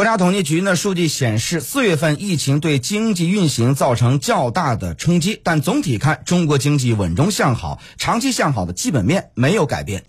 国家统计局呢数据显示，四月份疫情对经济运行造成较大的冲击。但总体看，中国经济稳中向好，长期向好的基本面没有改变。